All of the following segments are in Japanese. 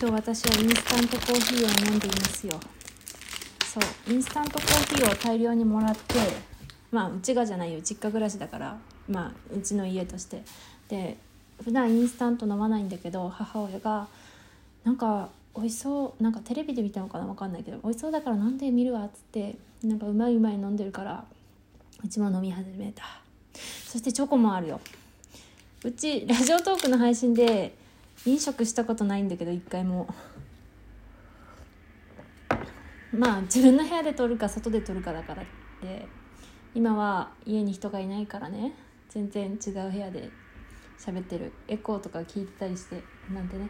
今日私はインスタントコーヒーを飲んでいますよ。そうインスタントコーヒーを大量にもらってまあうちがじゃないよ実家暮らしだからまあうちの家として。で普段インスタント飲まないんだけど母親がなんか美味しそうなんかテレビで見たのかな分かんないけど美味しそうだから飲んでみるわっつってなんかうまいうまい飲んでるからうちも飲み始めた。そしてチョコもあるよ。うちラジオトークの配信で飲食したことないんだけど一回も。まあ自分の部屋で撮るか外で撮るかだからって。今は家に人がいないからね。全然違う部屋で喋ってる。エコーとか聞いてたりしてなんてね。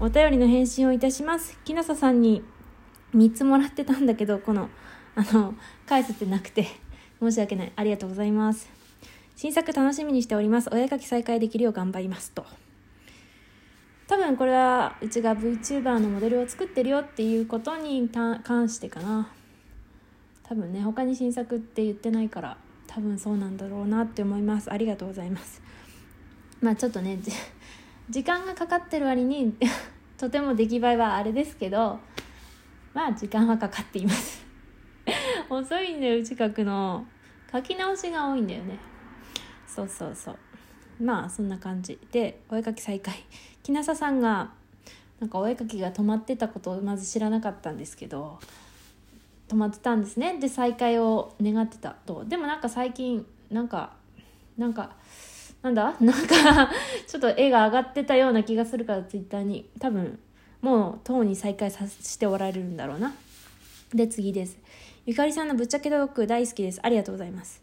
お便りの返信をいたします。木下さんに3つもらってたんだけどこのあの返せてなくて。申し訳ない。ありがとうございます。新作楽しみにしております。お絵描き再開できるよう頑張ります。と。多分これはうちが VTuber のモデルを作ってるよっていうことに関してかな。多分ね他に新作って言ってないから多分そうなんだろうなって思います。ありがとうございます。まあちょっとね時間がかかってる割に とても出来栄えはあれですけどまあ時間はかかっています。遅いんだよ近くの。書き直しが多いんだよね。そうそうそう。まあそんな感じでお絵かき再開。木下ささんがなんかお絵かきが止まってたことをまず知らなかったんですけど止まってたんですね。で再開を願ってたと。でもなんか最近なんかなんかなんだ？なんかちょっと絵が上がってたような気がするからツイッターに。多分もうとうに再開させておられるんだろうな。で次です。ゆかりさんのぶっちゃけドッグ大好きです。ありがとうございます。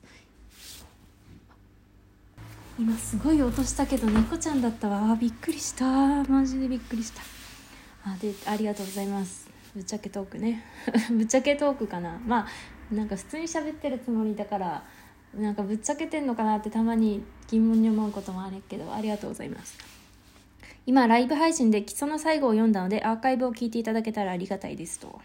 今すごい音したけど猫ちゃんだったわ。びっくりした。マジでびっくりした。あでありがとうございます。ぶっちゃけトークね。ぶっちゃけトークかな。まあなんか普通に喋ってるつもりだからなんかぶっちゃけてんのかなってたまに疑問に思うこともあるけどありがとうございます。今ライブ配信で基礎の最後を読んだのでアーカイブを聞いていただけたらありがたいですと。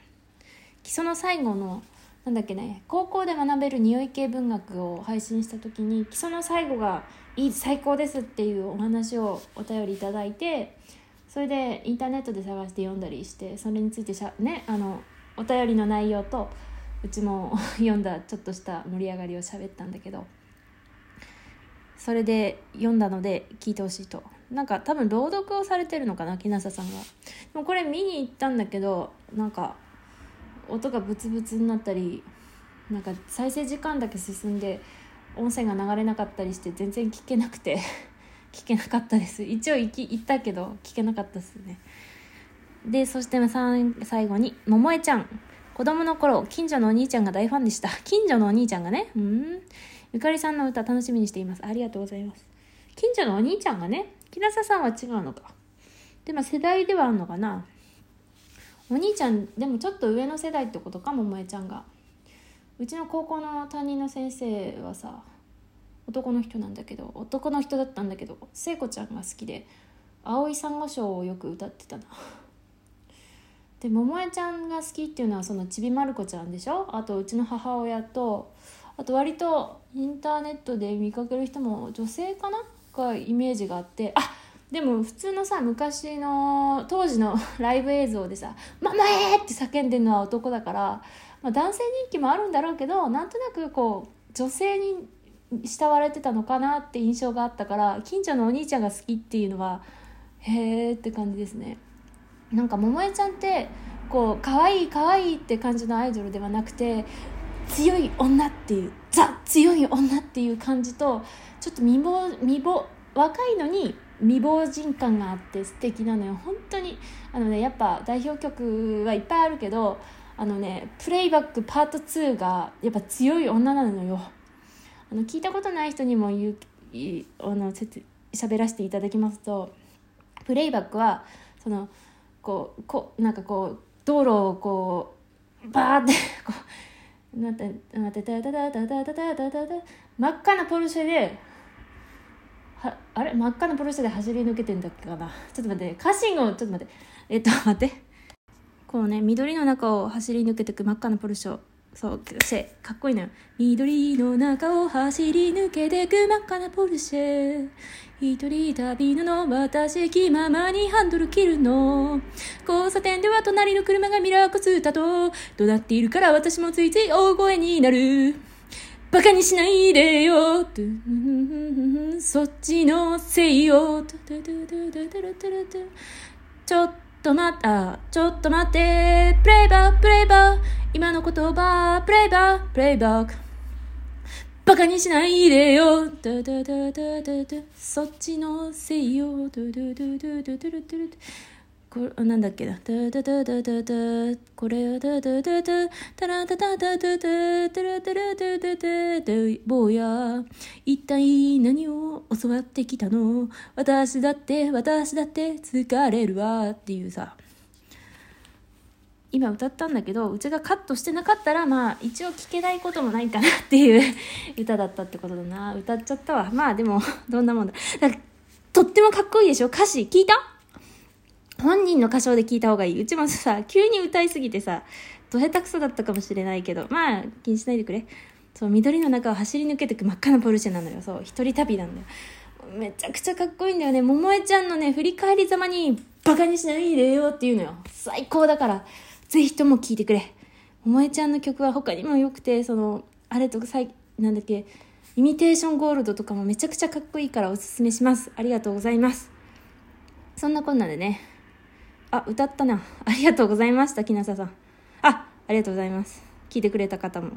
基礎の最後のなんだっけね高校で学べる匂い系文学を配信した時に基礎の最後がいい最高ですっていうお話をお便りいいてそれでインターネットで探して読んだりしてそれについてしゃねあのお便りの内容とうちも 読んだちょっとした盛り上がりを喋ったんだけどそれで読んだので聞いてほしいと。なんか多分朗読をされてるのかな木下さんが。でもこれ見に行ったんだけどなんか音がブツブツになったりなんか再生時間だけ進んで音声が流れなかったりして全然聞けなくて 聞けなかったです一応行き行ったけど聞けなかったですねでそして最後に桃江ちゃん子供の頃、近所のお兄ちゃんが大ファンでした。近所のお兄ちゃんがね、うん。ゆかりさんの歌楽しみにしています。ありがとうございます。近所のお兄ちゃんがね、木下さんは違うのか。でも世代ではあるのかな。お兄ちゃん、でもちょっと上の世代ってことかも、萌ちゃんが。うちの高校の担任の先生はさ、男の人なんだけど、男の人だったんだけど、聖子ちゃんが好きで、青い珊瑚礁をよく歌ってたな。で桃江ちゃんが好きっていうのはそのちびまる子ちゃんでしょ？あとうちの母親とあと割とインターネットで見かける人も女性かな？がイメージがあってあでも普通のさ昔の当時の ライブ映像でさ「ママえ!」って叫んでるのは男だから、まあ、男性人気もあるんだろうけどなんとなくこう女性に慕われてたのかなって印象があったから近所のお兄ちゃんが好きっていうのはへえって感じですね。なんか桃江ちゃんってこう可愛い可愛いって感じのアイドルではなくて強い女っていうザ強い女っていう感じとちょっと未亡未亡若いのに未亡人感があって素敵なのよ。本当にあのねやっぱ代表曲はいっぱいあるけどあのねプレイバックパート2がやっぱ強い女なのよ。あの聞いたことない人にも言うあの喋らせていただきますとプレイバックはそのこうこなんかこう道路をこうバーってこうなってなってタタタタタタタタタ真っ赤なポルシェではあれ？真っ赤なポルシェで走り抜けてんだっけかな？ちょっと待って歌詞をちょっと待って。えっと待って。こうね緑の中を走り抜けてく真っ赤なポルシェそうせかっこいいのよ。緑の中を走り抜けてく真っ赤なポルシェ一人旅の私気ままにハンドル切るの。交差点では隣の車がミラーコスータと。怒鳴っているから私もついつい大声になる。バカにしないでよ。そっちのせいよ。ちょっと待った。ちょっと待って。プレイバップレイバッ今の言葉プレイバップレイバックバカにしないでよそっちのせいよ。これなんだっけなダダダダダダこれはダダダダタラダダダダダダラダラダダダダ坊や一体何を教わってきたの私だって私だって疲れるわっていうさ今歌ったんだけどうちがカットしてなかったらまあ一応聞けないこともないかなっていう歌だったってことだな歌っちゃったわまあでもどんなもんだだとってもかっこいいでしょ歌詞聞いた本人の歌唱で聞いた方がいいうちもさ急に歌いすぎてさど下手くそだったかもしれないけどまあ気にしないでくれそう緑の中を走り抜けてく真っ赤なポルシェなのよそう一人旅なんだよめちゃくちゃかっこいいんだよね桃江ちゃんのね振り返りざまにバカにしないでよって言うのよ最高だからぜひとも聴いてくれ。桃江ちゃんの曲は他にも良くて、その、あれとか、なんだっけ、イミテーションゴールドとかもめちゃくちゃかっこいいからおすすめします。ありがとうございます。そんなこんなでね。あ、歌ったな。ありがとうございました、木下さん。あ、ありがとうございます。聞いてくれた方も。